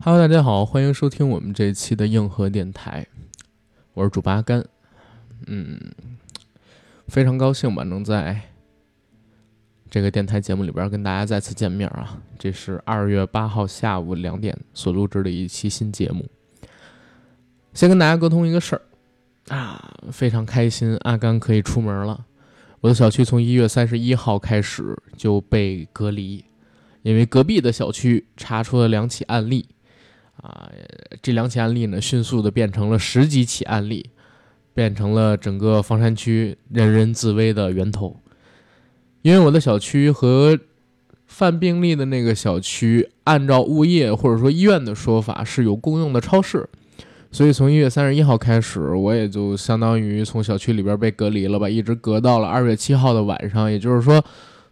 Hello，大家好，欢迎收听我们这一期的硬核电台，我是主八甘。嗯，非常高兴吧，能在这个电台节目里边跟大家再次见面啊！这是二月八号下午两点所录制的一期新节目。先跟大家沟通一个事儿啊，非常开心，阿甘可以出门了。我的小区从一月三十一号开始就被隔离，因为隔壁的小区查出了两起案例。啊，这两起案例呢，迅速的变成了十几起案例，变成了整个房山区人人自危的源头。因为我的小区和犯病例的那个小区，按照物业或者说医院的说法是有共用的超市，所以从一月三十一号开始，我也就相当于从小区里边被隔离了吧，一直隔到了二月七号的晚上，也就是说。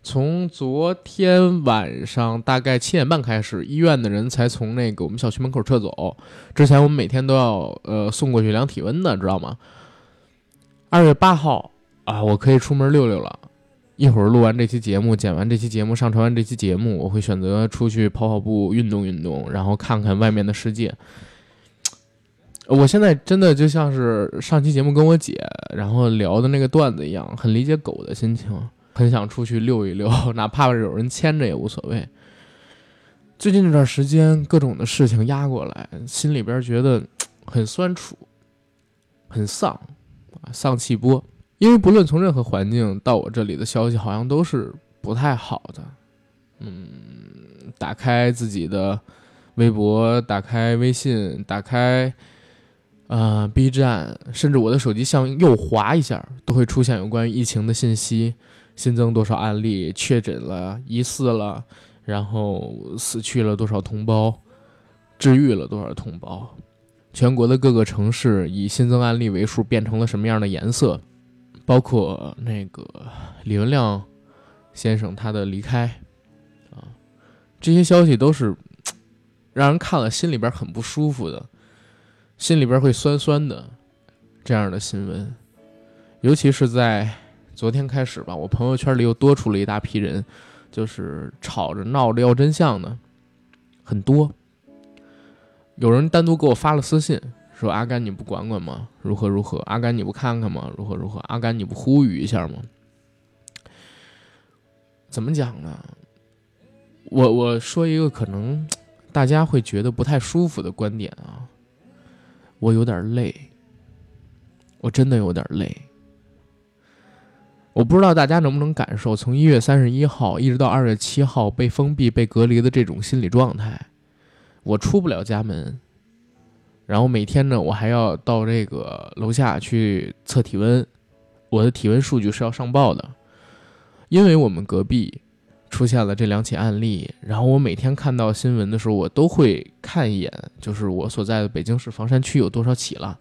从昨天晚上大概七点半开始，医院的人才从那个我们小区门口撤走。之前我们每天都要呃送过去量体温的，知道吗？二月八号啊，我可以出门溜溜了。一会儿录完这期节目，剪完这期节目，上传完这期节目，我会选择出去跑跑步，运动运动，然后看看外面的世界。我现在真的就像是上期节目跟我姐然后聊的那个段子一样，很理解狗的心情。很想出去溜一溜，哪怕有人牵着也无所谓。最近这段时间，各种的事情压过来，心里边觉得很酸楚，很丧啊，丧气波。因为不论从任何环境到我这里的消息，好像都是不太好的。嗯，打开自己的微博，打开微信，打开啊 B 站，甚至我的手机向右滑一下，都会出现有关于疫情的信息。新增多少案例？确诊了、疑似了，然后死去了多少同胞？治愈了多少同胞？全国的各个城市以新增案例为数变成了什么样的颜色？包括那个李文亮先生他的离开啊，这些消息都是让人看了心里边很不舒服的，心里边会酸酸的这样的新闻，尤其是在。昨天开始吧，我朋友圈里又多出了一大批人，就是吵着闹着要真相的，很多。有人单独给我发了私信，说：“阿甘，你不管管吗？如何如何？阿甘，你不看看吗？如何如何？阿甘，你不呼吁一下吗？”怎么讲呢？我我说一个可能大家会觉得不太舒服的观点啊，我有点累，我真的有点累。我不知道大家能不能感受，从一月三十一号一直到二月七号被封闭、被隔离的这种心理状态。我出不了家门，然后每天呢，我还要到这个楼下去测体温，我的体温数据是要上报的。因为我们隔壁出现了这两起案例，然后我每天看到新闻的时候，我都会看一眼，就是我所在的北京市房山区有多少起了。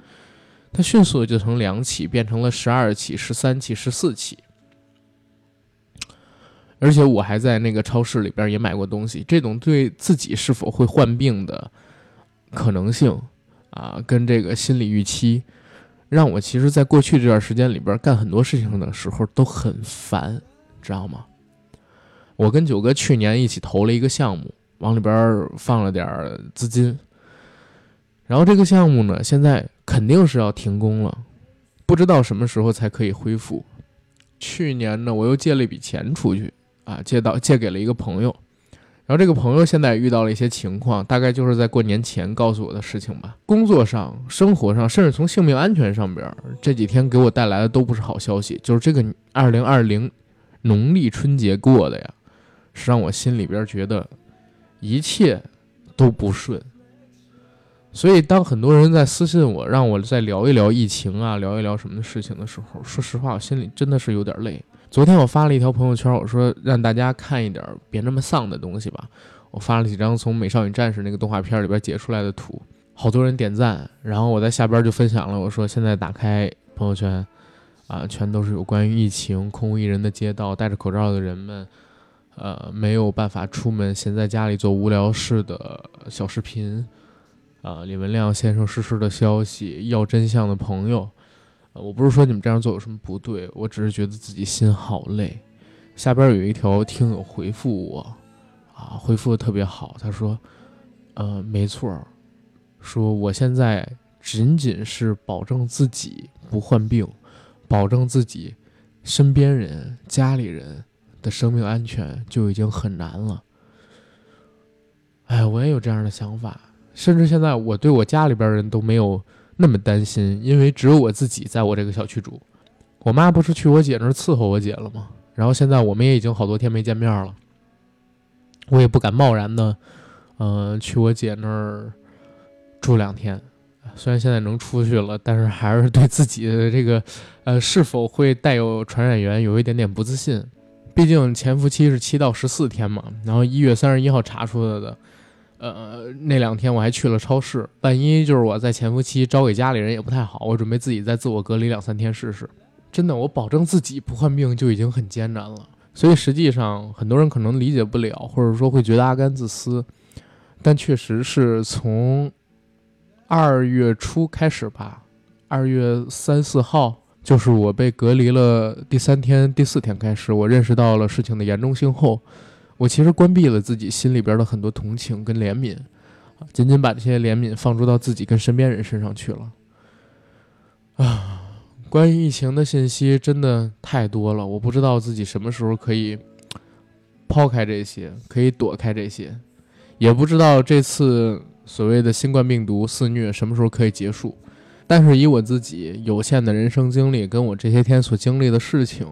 它迅速的就从两起变成了十二起、十三起、十四起。而且我还在那个超市里边也买过东西，这种对自己是否会患病的可能性啊，跟这个心理预期，让我其实，在过去这段时间里边干很多事情的时候都很烦，知道吗？我跟九哥去年一起投了一个项目，往里边放了点资金，然后这个项目呢，现在肯定是要停工了，不知道什么时候才可以恢复。去年呢，我又借了一笔钱出去。啊，借到借给了一个朋友，然后这个朋友现在遇到了一些情况，大概就是在过年前告诉我的事情吧。工作上、生活上，甚至从性命安全上边，这几天给我带来的都不是好消息。就是这个二零二零农历春节过的呀，是让我心里边觉得一切都不顺。所以，当很多人在私信我，让我再聊一聊疫情啊，聊一聊什么的事情的时候，说实话，我心里真的是有点累。昨天我发了一条朋友圈，我说让大家看一点别那么丧的东西吧。我发了几张从《美少女战士》那个动画片里边截出来的图，好多人点赞。然后我在下边就分享了，我说现在打开朋友圈，啊，全都是有关于疫情、空无一人的街道、戴着口罩的人们，呃，没有办法出门，闲在家里做无聊事的小视频，啊，李文亮先生逝世的消息，要真相的朋友。我不是说你们这样做有什么不对，我只是觉得自己心好累。下边有一条听友回复我，啊，回复的特别好，他说：“呃，没错，说我现在仅仅是保证自己不患病，保证自己身边人、家里人的生命安全就已经很难了。哎，我也有这样的想法，甚至现在我对我家里边人都没有那么担心，因为只有我自己在我这个小区住。我妈不是去我姐那儿伺候我姐了吗？然后现在我们也已经好多天没见面了，我也不敢贸然的，嗯，去我姐那儿住两天。虽然现在能出去了，但是还是对自己的这个，呃，是否会带有传染源有一点点不自信。毕竟潜伏期是七到十四天嘛，然后一月三十一号查出来的。呃，那两天我还去了超市，万一就是我在潜伏期招给家里人也不太好，我准备自己再自我隔离两三天试试。真的，我保证自己不患病就已经很艰难了。所以实际上很多人可能理解不了，或者说会觉得阿甘自私，但确实是从二月初开始吧，二月三四号就是我被隔离了第三天、第四天开始，我认识到了事情的严重性后。我其实关闭了自己心里边的很多同情跟怜悯，仅仅把这些怜悯放逐到自己跟身边人身上去了。啊，关于疫情的信息真的太多了，我不知道自己什么时候可以抛开这些，可以躲开这些，也不知道这次所谓的新冠病毒肆虐什么时候可以结束。但是以我自己有限的人生经历，跟我这些天所经历的事情，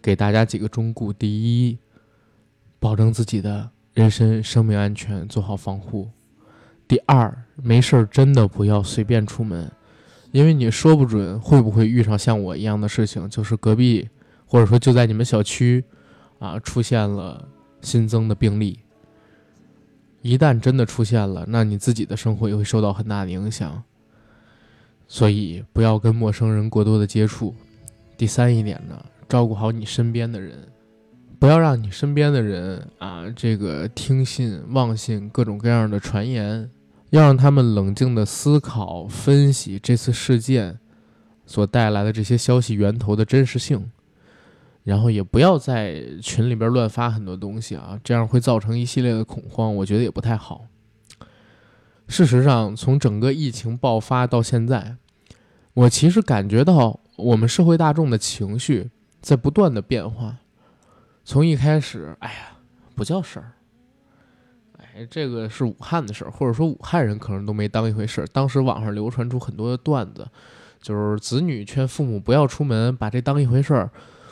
给大家几个忠告：第一。保证自己的人身生命安全，做好防护。第二，没事儿真的不要随便出门，因为你说不准会不会遇上像我一样的事情，就是隔壁或者说就在你们小区啊出现了新增的病例。一旦真的出现了，那你自己的生活也会受到很大的影响。所以不要跟陌生人过多的接触。第三一点呢，照顾好你身边的人。不要让你身边的人啊，这个听信、妄信各种各样的传言，要让他们冷静的思考、分析这次事件所带来的这些消息源头的真实性，然后也不要在群里边乱发很多东西啊，这样会造成一系列的恐慌，我觉得也不太好。事实上，从整个疫情爆发到现在，我其实感觉到我们社会大众的情绪在不断的变化。从一开始，哎呀，不叫事儿，哎，这个是武汉的事儿，或者说武汉人可能都没当一回事儿。当时网上流传出很多的段子，就是子女劝父母不要出门，把这当一回事儿，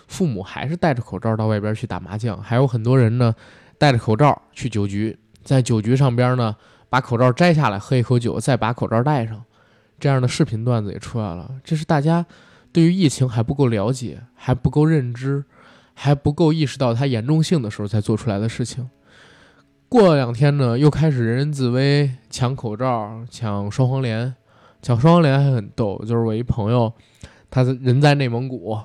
父母还是戴着口罩到外边去打麻将。还有很多人呢，戴着口罩去酒局，在酒局上边呢，把口罩摘下来喝一口酒，再把口罩戴上，这样的视频段子也出来了。这是大家对于疫情还不够了解，还不够认知。还不够意识到它严重性的时候才做出来的事情。过了两天呢，又开始人人自危，抢口罩、抢双黄连。抢双黄连还很逗，就是我一朋友，他人在内蒙古，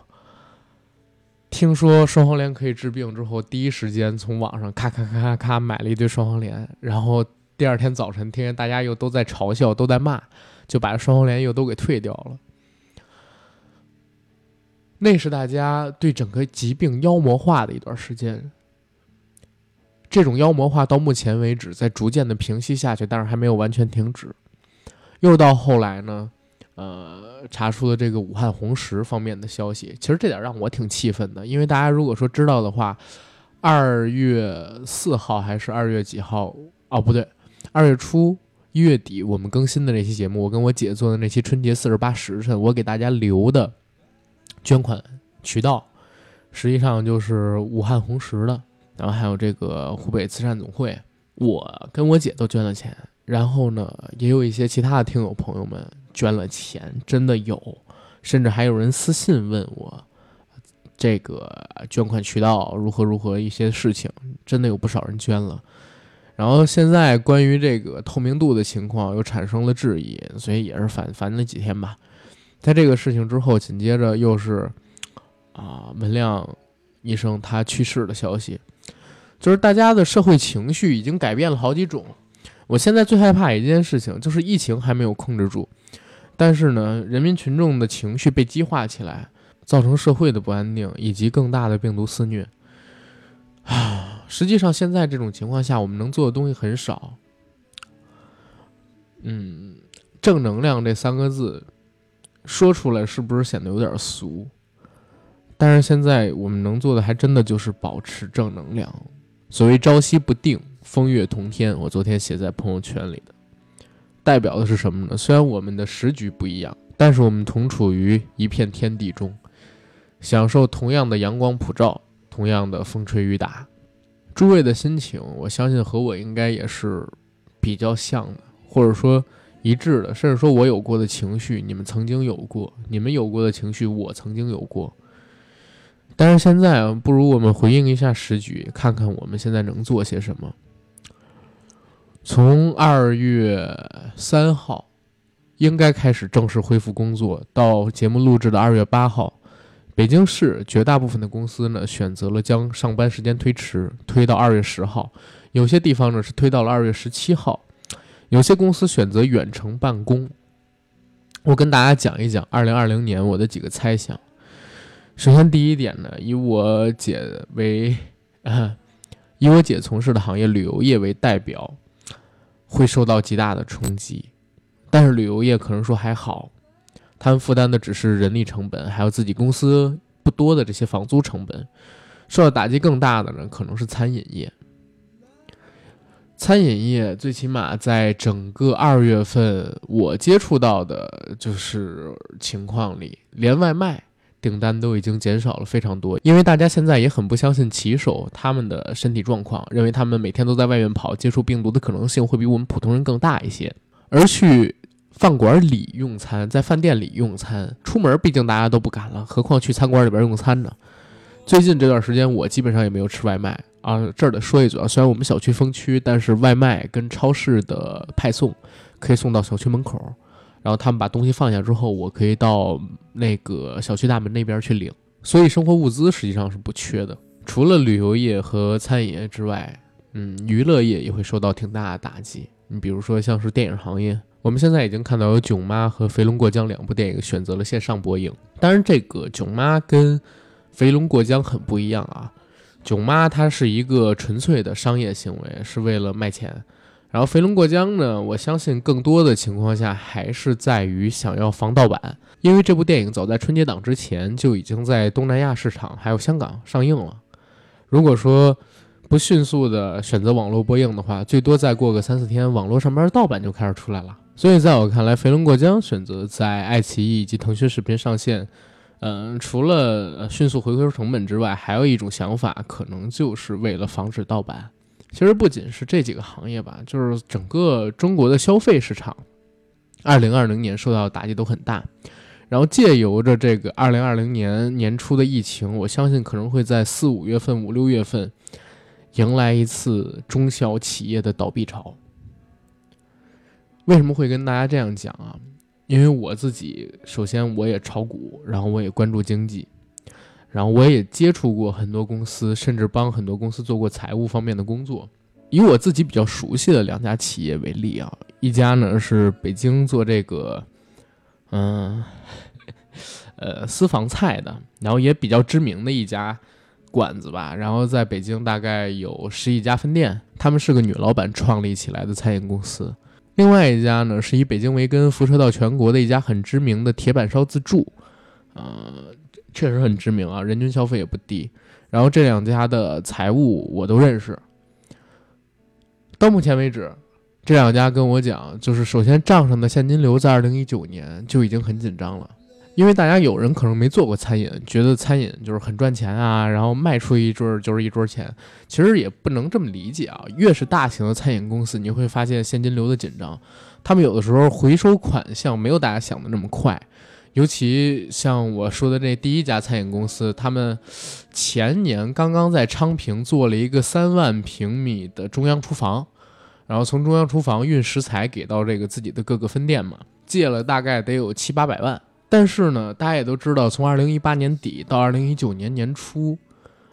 听说双黄连可以治病之后，第一时间从网上咔咔咔咔咔买了一堆双黄连，然后第二天早晨听见大家又都在嘲笑、都在骂，就把双黄连又都给退掉了。那是大家对整个疾病妖魔化的一段时间，这种妖魔化到目前为止在逐渐的平息下去，但是还没有完全停止。又到后来呢，呃，查出了这个武汉红石方面的消息，其实这点让我挺气愤的，因为大家如果说知道的话，二月四号还是二月几号？哦，不对，二月初一月底我们更新的那期节目，我跟我姐做的那期春节四十八时辰，我给大家留的。捐款渠道实际上就是武汉红石的，然后还有这个湖北慈善总会，我跟我姐都捐了钱，然后呢，也有一些其他的听友朋友们捐了钱，真的有，甚至还有人私信问我这个捐款渠道如何如何一些事情，真的有不少人捐了。然后现在关于这个透明度的情况又产生了质疑，所以也是烦烦了几天吧。在这个事情之后，紧接着又是，啊，文亮医生他去世的消息，就是大家的社会情绪已经改变了好几种。我现在最害怕一件事情，就是疫情还没有控制住，但是呢，人民群众的情绪被激化起来，造成社会的不安定以及更大的病毒肆虐。啊，实际上现在这种情况下，我们能做的东西很少。嗯，正能量这三个字说出来是不是显得有点俗？但是现在我们能做的还真的就是保持正能量。所谓朝夕不定，风月同天，我昨天写在朋友圈里的，代表的是什么呢？虽然我们的时局不一样，但是我们同处于一片天地中，享受同样的阳光普照，同样的风吹雨打。诸位的心情，我相信和我应该也是比较像的，或者说一致的，甚至说我有过的情绪，你们曾经有过；你们有过的情绪，我曾经有过。但是现在，不如我们回应一下时局，看看我们现在能做些什么。从二月三号，应该开始正式恢复工作，到节目录制的二月八号，北京市绝大部分的公司呢，选择了将上班时间推迟，推到二月十号；有些地方呢是推到了二月十七号；有些公司选择远程办公。我跟大家讲一讲二零二零年我的几个猜想。首先，第一点呢，以我姐为，以我姐从事的行业旅游业为代表，会受到极大的冲击。但是旅游业可能说还好，他们负担的只是人力成本，还有自己公司不多的这些房租成本。受到打击更大的呢，可能是餐饮业。餐饮业最起码在整个二月份，我接触到的就是情况里，连外卖。订单都已经减少了非常多，因为大家现在也很不相信骑手他们的身体状况，认为他们每天都在外面跑，接触病毒的可能性会比我们普通人更大一些。而去饭馆里用餐，在饭店里用餐，出门毕竟大家都不敢了，何况去餐馆里边用餐呢？最近这段时间，我基本上也没有吃外卖啊。这儿得说一嘴啊，虽然我们小区封区，但是外卖跟超市的派送可以送到小区门口。然后他们把东西放下之后，我可以到那个小区大门那边去领，所以生活物资实际上是不缺的。除了旅游业和餐饮业之外，嗯，娱乐业也会受到挺大的打击。你比如说像是电影行业，我们现在已经看到有《囧妈》和《肥龙过江》两部电影选择了线上播映。当然，这个《囧妈》跟《肥龙过江》很不一样啊，《囧妈》它是一个纯粹的商业行为，是为了卖钱。然后飞龙过江呢？我相信更多的情况下还是在于想要防盗版，因为这部电影早在春节档之前就已经在东南亚市场还有香港上映了。如果说不迅速的选择网络播映的话，最多再过个三四天，网络上边盗版就开始出来了。所以在我看来，飞龙过江选择在爱奇艺以及腾讯视频上线，嗯，除了迅速回收成本之外，还有一种想法，可能就是为了防止盗版。其实不仅是这几个行业吧，就是整个中国的消费市场，二零二零年受到打击都很大。然后借由着这个二零二零年年初的疫情，我相信可能会在四五月份、五六月份迎来一次中小企业的倒闭潮。为什么会跟大家这样讲啊？因为我自己首先我也炒股，然后我也关注经济。然后我也接触过很多公司，甚至帮很多公司做过财务方面的工作。以我自己比较熟悉的两家企业为例啊，一家呢是北京做这个，嗯，呃私房菜的，然后也比较知名的一家馆子吧。然后在北京大概有十几家分店，他们是个女老板创立起来的餐饮公司。另外一家呢是以北京为根，辐射到全国的一家很知名的铁板烧自助，呃。确实很知名啊，人均消费也不低。然后这两家的财务我都认识。到目前为止，这两家跟我讲，就是首先账上的现金流在二零一九年就已经很紧张了，因为大家有人可能没做过餐饮，觉得餐饮就是很赚钱啊，然后卖出一桌就是一桌钱。其实也不能这么理解啊，越是大型的餐饮公司，你会发现现金流的紧张，他们有的时候回收款项没有大家想的那么快。尤其像我说的这第一家餐饮公司，他们前年刚刚在昌平做了一个三万平米的中央厨房，然后从中央厨房运食材给到这个自己的各个分店嘛，借了大概得有七八百万。但是呢，大家也都知道，从二零一八年底到二零一九年年初，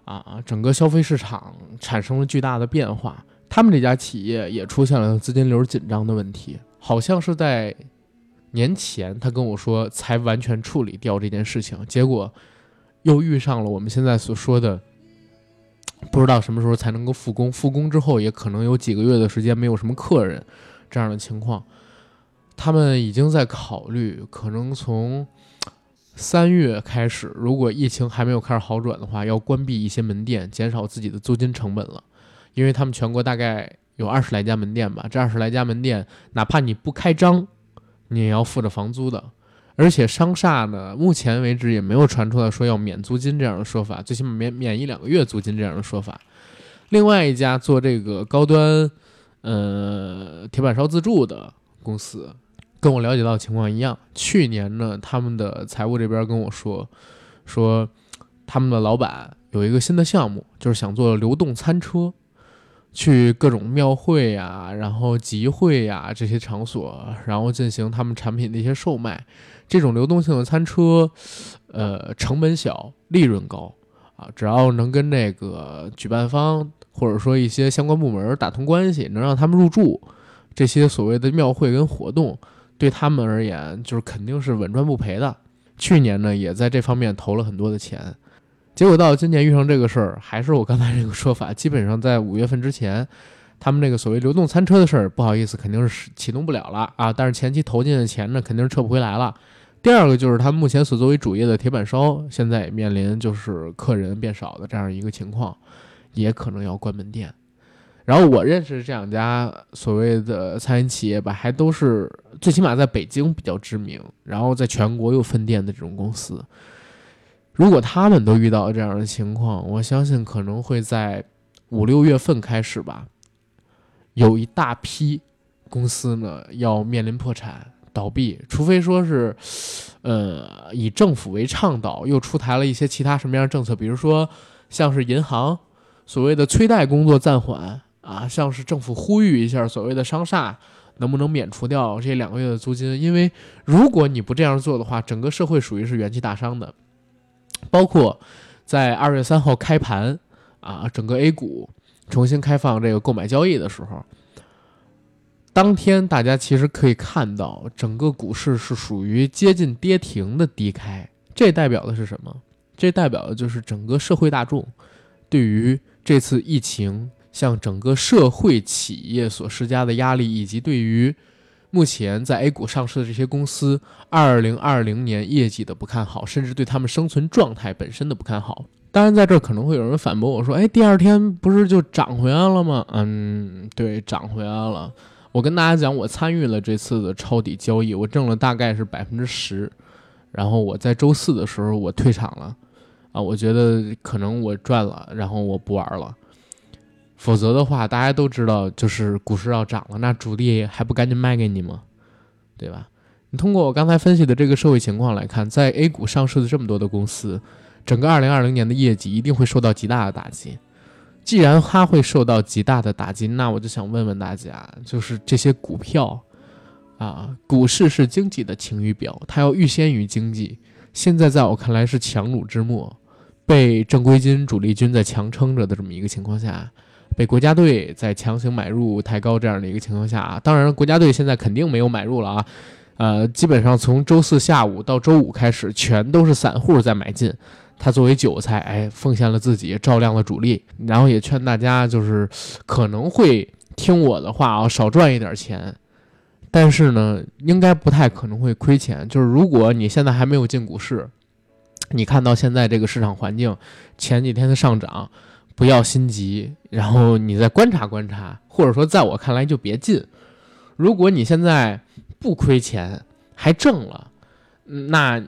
啊，整个消费市场产生了巨大的变化，他们这家企业也出现了资金流紧张的问题，好像是在。年前他跟我说才完全处理掉这件事情，结果又遇上了我们现在所说的不知道什么时候才能够复工，复工之后也可能有几个月的时间没有什么客人这样的情况。他们已经在考虑，可能从三月开始，如果疫情还没有开始好转的话，要关闭一些门店，减少自己的租金成本了。因为他们全国大概有二十来家门店吧，这二十来家门店，哪怕你不开张，你也要付着房租的。而且商厦呢，目前为止也没有传出来说要免租金这样的说法，最起码免免一两个月租金这样的说法。另外一家做这个高端，呃，铁板烧自助的公司，跟我了解到的情况一样，去年呢，他们的财务这边跟我说，说他们的老板有一个新的项目，就是想做流动餐车。去各种庙会呀，然后集会呀这些场所，然后进行他们产品的一些售卖。这种流动性的餐车，呃，成本小，利润高啊。只要能跟那个举办方或者说一些相关部门打通关系，能让他们入驻这些所谓的庙会跟活动，对他们而言就是肯定是稳赚不赔的。去年呢，也在这方面投了很多的钱。结果到今年遇上这个事儿，还是我刚才这个说法，基本上在五月份之前，他们那个所谓流动餐车的事儿，不好意思，肯定是启动不了了啊。但是前期投进的钱呢，肯定是撤不回来了。第二个就是他目前所作为主业的铁板烧，现在也面临就是客人变少的这样一个情况，也可能要关门店。然后我认识这两家所谓的餐饮企业吧，还都是最起码在北京比较知名，然后在全国有分店的这种公司。如果他们都遇到这样的情况，我相信可能会在五六月份开始吧，有一大批公司呢要面临破产倒闭，除非说是，呃，以政府为倡导，又出台了一些其他什么样的政策，比如说像是银行所谓的催贷工作暂缓啊，像是政府呼吁一下所谓的商厦能不能免除掉这两个月的租金，因为如果你不这样做的话，整个社会属于是元气大伤的。包括在二月三号开盘啊，整个 A 股重新开放这个购买交易的时候，当天大家其实可以看到，整个股市是属于接近跌停的低开。这代表的是什么？这代表的就是整个社会大众对于这次疫情向整个社会企业所施加的压力，以及对于。目前在 A 股上市的这些公司，二零二零年业绩的不看好，甚至对他们生存状态本身的不看好。当然，在这可能会有人反驳我说：“哎，第二天不是就涨回来了吗？”嗯，对，涨回来了。我跟大家讲，我参与了这次的抄底交易，我挣了大概是百分之十。然后我在周四的时候我退场了，啊，我觉得可能我赚了，然后我不玩了。否则的话，大家都知道，就是股市要涨了，那主力还不赶紧卖给你吗？对吧？你通过我刚才分析的这个社会情况来看，在 A 股上市的这么多的公司，整个2020年的业绩一定会受到极大的打击。既然它会受到极大的打击，那我就想问问大家，就是这些股票啊，股市是经济的晴雨表，它要预先于经济。现在在我看来是强弩之末，被正规军主力军在强撑着的这么一个情况下。被国家队在强行买入抬高这样的一个情况下啊，当然国家队现在肯定没有买入了啊，呃，基本上从周四下午到周五开始，全都是散户在买进，他作为韭菜，哎，奉献了自己，照亮了主力，然后也劝大家就是可能会听我的话啊，少赚一点钱，但是呢，应该不太可能会亏钱，就是如果你现在还没有进股市，你看到现在这个市场环境，前几天的上涨。不要心急，然后你再观察观察，或者说，在我看来就别进。如果你现在不亏钱，还挣了，那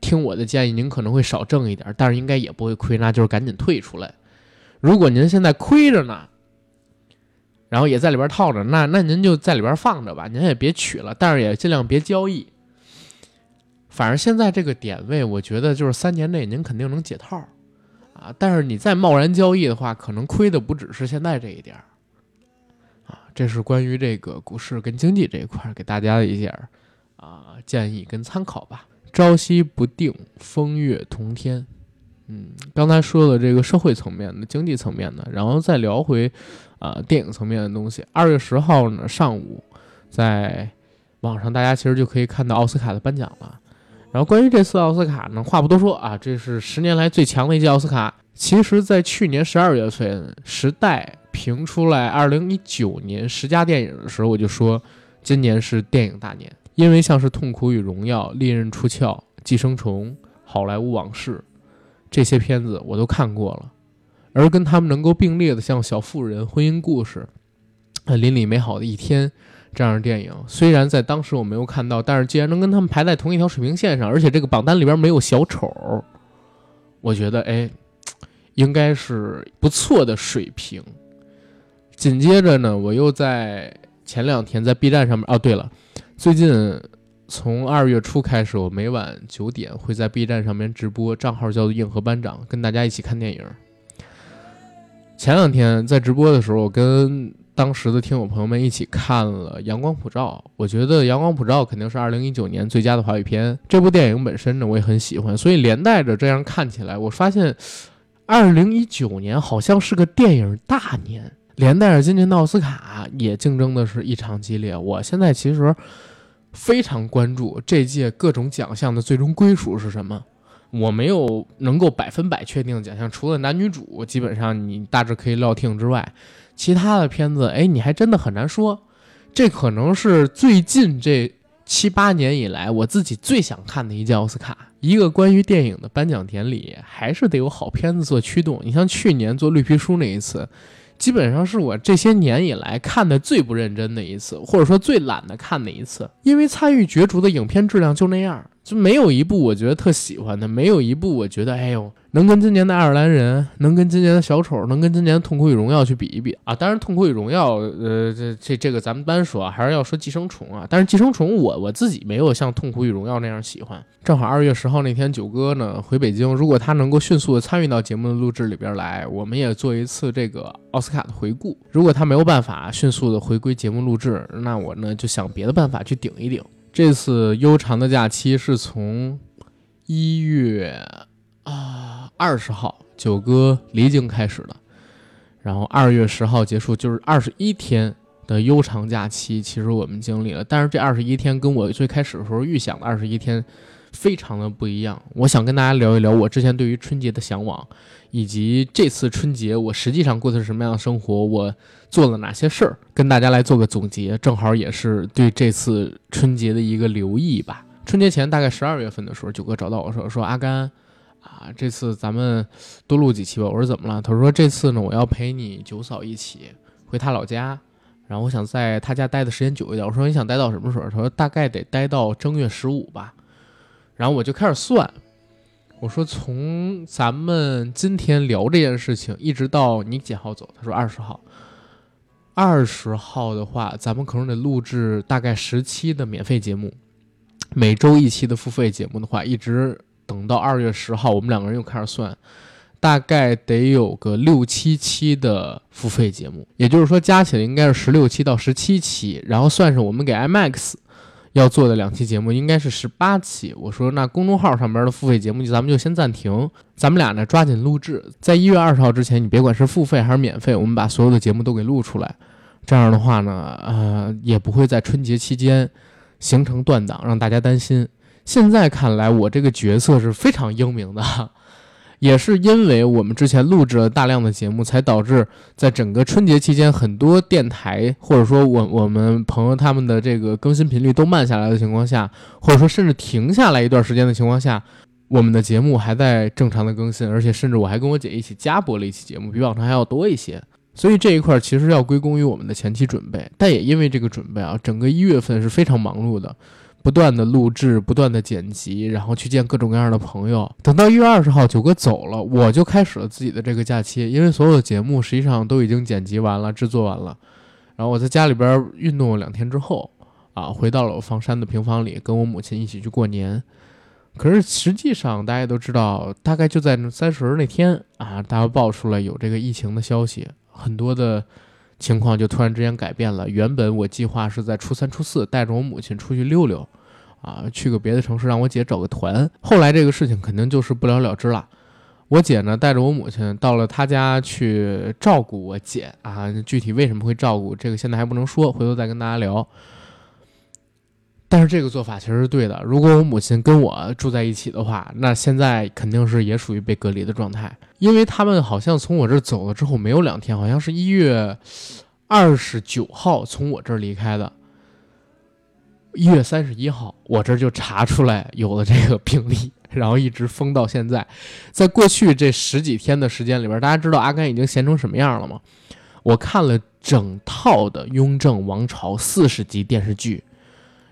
听我的建议，您可能会少挣一点，但是应该也不会亏，那就是赶紧退出来。如果您现在亏着呢，然后也在里边套着，那那您就在里边放着吧，您也别取了，但是也尽量别交易。反正现在这个点位，我觉得就是三年内您肯定能解套。啊！但是你再贸然交易的话，可能亏的不只是现在这一点儿啊。这是关于这个股市跟经济这一块给大家的一点儿啊建议跟参考吧。朝夕不定，风月同天。嗯，刚才说了这个社会层面的、经济层面的，然后再聊回啊电影层面的东西。二月十号呢上午，在网上大家其实就可以看到奥斯卡的颁奖了。然后关于这次奥斯卡呢，话不多说啊，这是十年来最强的一届奥斯卡。其实，在去年十二月份，《时代》评出来二零一九年十佳电影的时候，我就说，今年是电影大年，因为像是《痛苦与荣耀》《利刃出鞘》《寄生虫》《好莱坞往事》这些片子我都看过了，而跟他们能够并列的，像《小妇人》《婚姻故事》《邻里美好的一天》这样的电影，虽然在当时我没有看到，但是既然能跟他们排在同一条水平线上，而且这个榜单里边没有小丑，我觉得哎，应该是不错的水平。紧接着呢，我又在前两天在 B 站上面哦，对了，最近。从二月初开始，我每晚九点会在 B 站上面直播，账号叫做硬核班长，跟大家一起看电影。前两天在直播的时候，我跟当时的听友朋友们一起看了《阳光普照》，我觉得《阳光普照》肯定是二零一九年最佳的华语片。这部电影本身呢，我也很喜欢，所以连带着这样看起来，我发现二零一九年好像是个电影大年，连带着今年的奥斯卡也竞争的是异常激烈。我现在其实。非常关注这届各种奖项的最终归属是什么？我没有能够百分百确定的奖项，除了男女主，基本上你大致可以料听之外，其他的片子，哎，你还真的很难说。这可能是最近这七八年以来我自己最想看的一届奥斯卡。一个关于电影的颁奖典礼，还是得有好片子做驱动。你像去年做绿皮书那一次。基本上是我这些年以来看的最不认真的一次，或者说最懒得看的一次，因为参与角逐的影片质量就那样。就没有一部我觉得特喜欢的，没有一部我觉得哎呦能跟今年的爱尔兰人，能跟今年的小丑，能跟今年的痛苦与荣耀去比一比啊！当然痛苦与荣耀，呃，这这这个咱们单说，还是要说寄生虫啊。但是寄生虫我我自己没有像痛苦与荣耀那样喜欢。正好二月十号那天九哥呢回北京，如果他能够迅速的参与到节目的录制里边来，我们也做一次这个奥斯卡的回顾。如果他没有办法迅速的回归节目录制，那我呢就想别的办法去顶一顶。这次悠长的假期是从一月二十号九哥离京开始的，然后二月十号结束，就是二十一天的悠长假期。其实我们经历了，但是这二十一天跟我最开始的时候预想的二十一天非常的不一样。我想跟大家聊一聊我之前对于春节的向往。以及这次春节我实际上过的是什么样的生活？我做了哪些事儿？跟大家来做个总结，正好也是对这次春节的一个留意吧。春节前大概十二月份的时候，九哥找到我说：“说阿甘，啊，这次咱们多录几期吧。”我说：“怎么了？”他说：“这次呢，我要陪你九嫂一起回他老家，然后我想在他家待的时间久一点。”我说：“你想待到什么时候？”他说：“大概得待到正月十五吧。”然后我就开始算。我说从咱们今天聊这件事情，一直到你几号走？他说二十号。二十号的话，咱们可能得录制大概十期的免费节目，每周一期的付费节目的话，一直等到二月十号，我们两个人又开始算，大概得有个六七期的付费节目，也就是说加起来应该是十六期到十七期，然后算上我们给 IMAX。要做的两期节目应该是十八期。我说那公众号上边的付费节目就咱们就先暂停，咱们俩呢抓紧录制，在一月二十号之前，你别管是付费还是免费，我们把所有的节目都给录出来。这样的话呢，呃，也不会在春节期间形成断档，让大家担心。现在看来，我这个角色是非常英明的。也是因为我们之前录制了大量的节目，才导致在整个春节期间，很多电台或者说我我们朋友他们的这个更新频率都慢下来的情况下，或者说甚至停下来一段时间的情况下，我们的节目还在正常的更新，而且甚至我还跟我姐一起加播了一期节目，比往常还要多一些。所以这一块其实要归功于我们的前期准备，但也因为这个准备啊，整个一月份是非常忙碌的。不断的录制，不断的剪辑，然后去见各种各样的朋友。等到一月二十号九哥走了，我就开始了自己的这个假期。因为所有的节目实际上都已经剪辑完了，制作完了。然后我在家里边运动了两天之后，啊，回到了我房山的平房里，跟我母亲一起去过年。可是实际上大家都知道，大概就在三十那天啊，大家爆出来有这个疫情的消息，很多的。情况就突然之间改变了。原本我计划是在初三、初四带着我母亲出去溜溜，啊，去个别的城市让我姐找个团。后来这个事情肯定就是不了了之了。我姐呢带着我母亲到了她家去照顾我姐啊，具体为什么会照顾这个现在还不能说，回头再跟大家聊。但是这个做法其实是对的。如果我母亲跟我住在一起的话，那现在肯定是也属于被隔离的状态，因为他们好像从我这儿走了之后没有两天，好像是一月二十九号从我这儿离开的。一月三十一号，我这就查出来有了这个病例，然后一直封到现在。在过去这十几天的时间里边，大家知道阿甘已经闲成什么样了吗？我看了整套的《雍正王朝》四十集电视剧，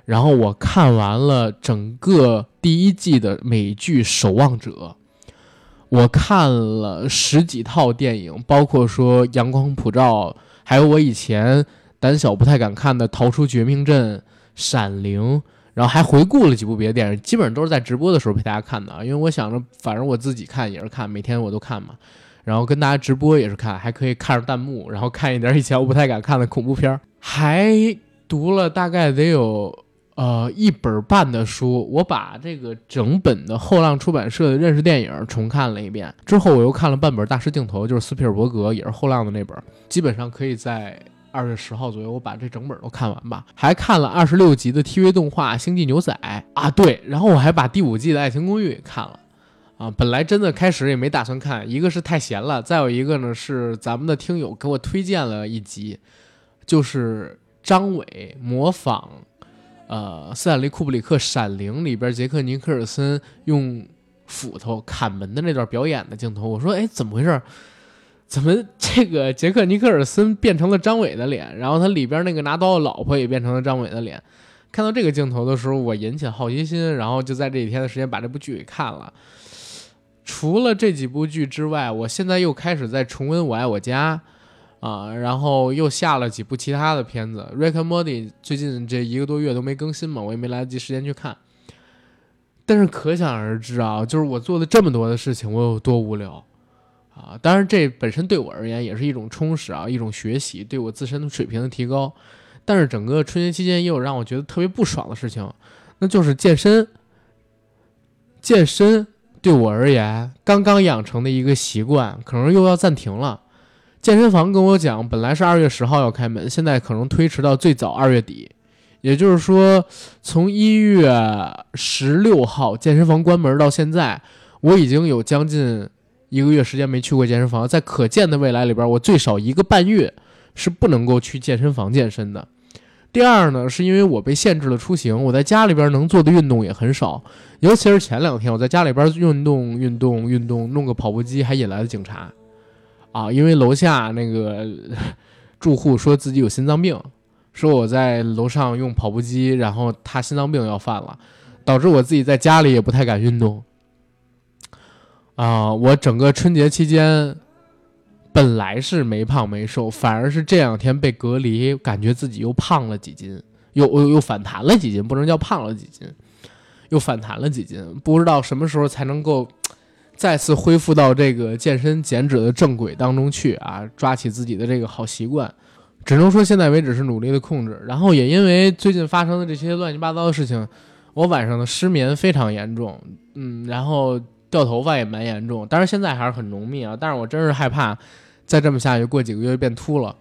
然后我看完了整个第一季的美剧《守望者》，我看了十几套电影，包括说《阳光普照》，还有我以前胆小不太敢看的《逃出绝命镇》。闪灵，然后还回顾了几部别的电影，基本上都是在直播的时候陪大家看的。因为我想着，反正我自己看也是看，每天我都看嘛。然后跟大家直播也是看，还可以看着弹幕，然后看一点以前我不太敢看的恐怖片。还读了大概得有呃一本半的书，我把这个整本的后浪出版社的认识电影重看了一遍。之后我又看了半本《大师镜头》，就是斯皮尔伯格也是后浪的那本，基本上可以在。二月十号左右，我把这整本都看完吧。还看了二十六集的 TV 动画《星际牛仔》啊，对，然后我还把第五季的《爱情公寓》看了啊。本来真的开始也没打算看，一个是太闲了，再有一个呢是咱们的听友给我推荐了一集，就是张伟模仿呃斯坦利库布里克《闪灵》里边杰克尼克尔森用斧头砍门的那段表演的镜头。我说，哎，怎么回事？怎么这个杰克尼克尔森变成了张伟的脸，然后他里边那个拿刀的老婆也变成了张伟的脸？看到这个镜头的时候，我引起了好奇心，然后就在这几天的时间把这部剧给看了。除了这几部剧之外，我现在又开始在重温《我爱我家》啊，然后又下了几部其他的片子。《Rick and Morty》最近这一个多月都没更新嘛，我也没来得及时间去看。但是可想而知啊，就是我做了这么多的事情，我有多无聊。啊，当然这本身对我而言也是一种充实啊，一种学习，对我自身的水平的提高。但是整个春节期间也有让我觉得特别不爽的事情，那就是健身。健身对我而言，刚刚养成的一个习惯，可能又要暂停了。健身房跟我讲，本来是二月十号要开门，现在可能推迟到最早二月底。也就是说，从一月十六号健身房关门到现在，我已经有将近。一个月时间没去过健身房，在可见的未来里边，我最少一个半月是不能够去健身房健身的。第二呢，是因为我被限制了出行，我在家里边能做的运动也很少，尤其是前两天我在家里边运动运动运动，弄个跑步机还引来了警察啊！因为楼下那个 住户说自己有心脏病，说我在楼上用跑步机，然后他心脏病要犯了，导致我自己在家里也不太敢运动。啊，我整个春节期间本来是没胖没瘦，反而是这两天被隔离，感觉自己又胖了几斤，又又又反弹了几斤，不能叫胖了几斤，又反弹了几斤，不知道什么时候才能够再次恢复到这个健身减脂的正轨当中去啊！抓起自己的这个好习惯，只能说现在为止是努力的控制。然后也因为最近发生的这些乱七八糟的事情，我晚上的失眠非常严重，嗯，然后。掉头发也蛮严重，但是现在还是很浓密啊。但是我真是害怕，再这么下去，过几个月变秃了。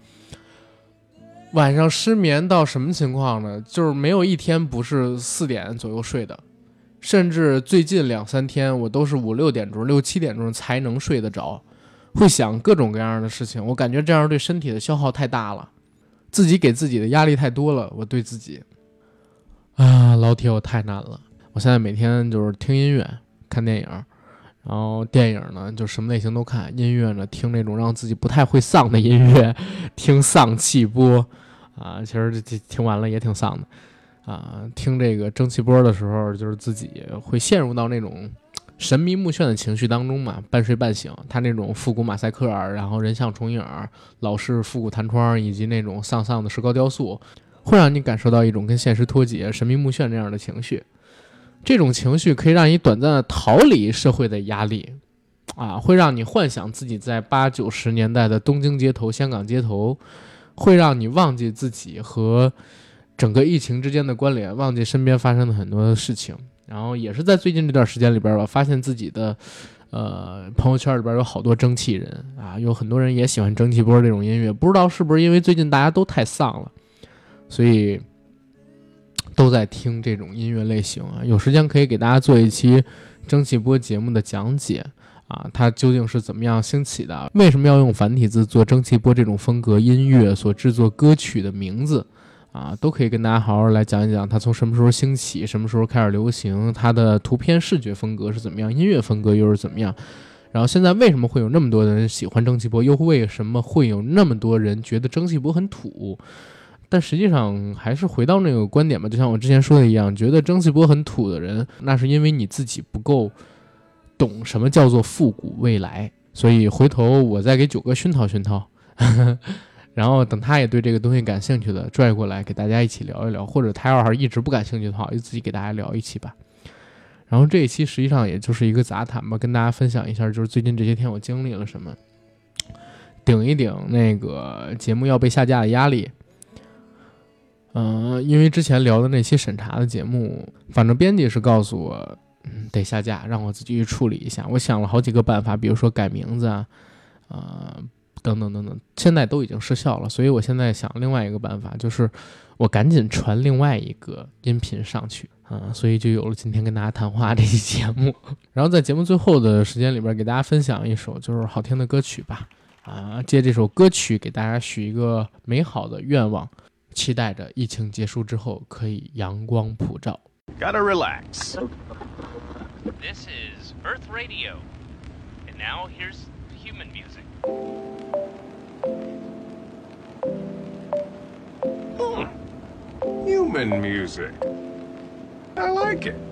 晚上失眠到什么情况呢？就是没有一天不是四点左右睡的，甚至最近两三天我都是五六点钟、六七点钟才能睡得着，会想各种各样的事情。我感觉这样对身体的消耗太大了，自己给自己的压力太多了。我对自己，啊，老铁，我太难了。我现在每天就是听音乐、看电影。然后电影呢，就什么类型都看；音乐呢，听那种让自己不太会丧的音乐，听丧气波，啊，其实这听完了也挺丧的，啊，听这个蒸汽波的时候，就是自己会陷入到那种神迷目眩的情绪当中嘛，半睡半醒。他那种复古马赛克，然后人像重影，老式复古弹窗，以及那种丧丧的石膏雕塑，会让你感受到一种跟现实脱节、神迷目眩这样的情绪。这种情绪可以让你短暂的逃离社会的压力，啊，会让你幻想自己在八九十年代的东京街头、香港街头，会让你忘记自己和整个疫情之间的关联，忘记身边发生的很多的事情。然后也是在最近这段时间里边吧，发现自己的呃朋友圈里边有好多蒸汽人啊，有很多人也喜欢蒸汽波这种音乐，不知道是不是因为最近大家都太丧了，所以。都在听这种音乐类型啊，有时间可以给大家做一期蒸汽波节目的讲解啊，它究竟是怎么样兴起的？为什么要用繁体字做蒸汽波这种风格音乐所制作歌曲的名字啊，都可以跟大家好好来讲一讲它从什么时候兴起，什么时候开始流行，它的图片视觉风格是怎么样，音乐风格又是怎么样。然后现在为什么会有那么多人喜欢蒸汽波，又为什么会有那么多人觉得蒸汽波很土？但实际上还是回到那个观点吧，就像我之前说的一样，觉得蒸汽波很土的人，那是因为你自己不够懂什么叫做复古未来。所以回头我再给九哥熏陶熏陶，然后等他也对这个东西感兴趣的拽过来给大家一起聊一聊，或者他要是一直不感兴趣的话，就自己给大家聊一期吧。然后这一期实际上也就是一个杂谈吧，跟大家分享一下，就是最近这些天我经历了什么，顶一顶那个节目要被下架的压力。嗯，因为之前聊的那期审查的节目，反正编辑是告诉我。嗯，得下架，让我自己去处理一下。我想了好几个办法，比如说改名字啊，呃，等等等等，现在都已经失效了。所以我现在想另外一个办法，就是我赶紧传另外一个音频上去啊，所以就有了今天跟大家谈话这期节目。然后在节目最后的时间里边，给大家分享一首就是好听的歌曲吧。啊，借这首歌曲给大家许一个美好的愿望，期待着疫情结束之后可以阳光普照。Gotta relax. This is Earth Radio. And now here's. Hmm. Human music. I like it.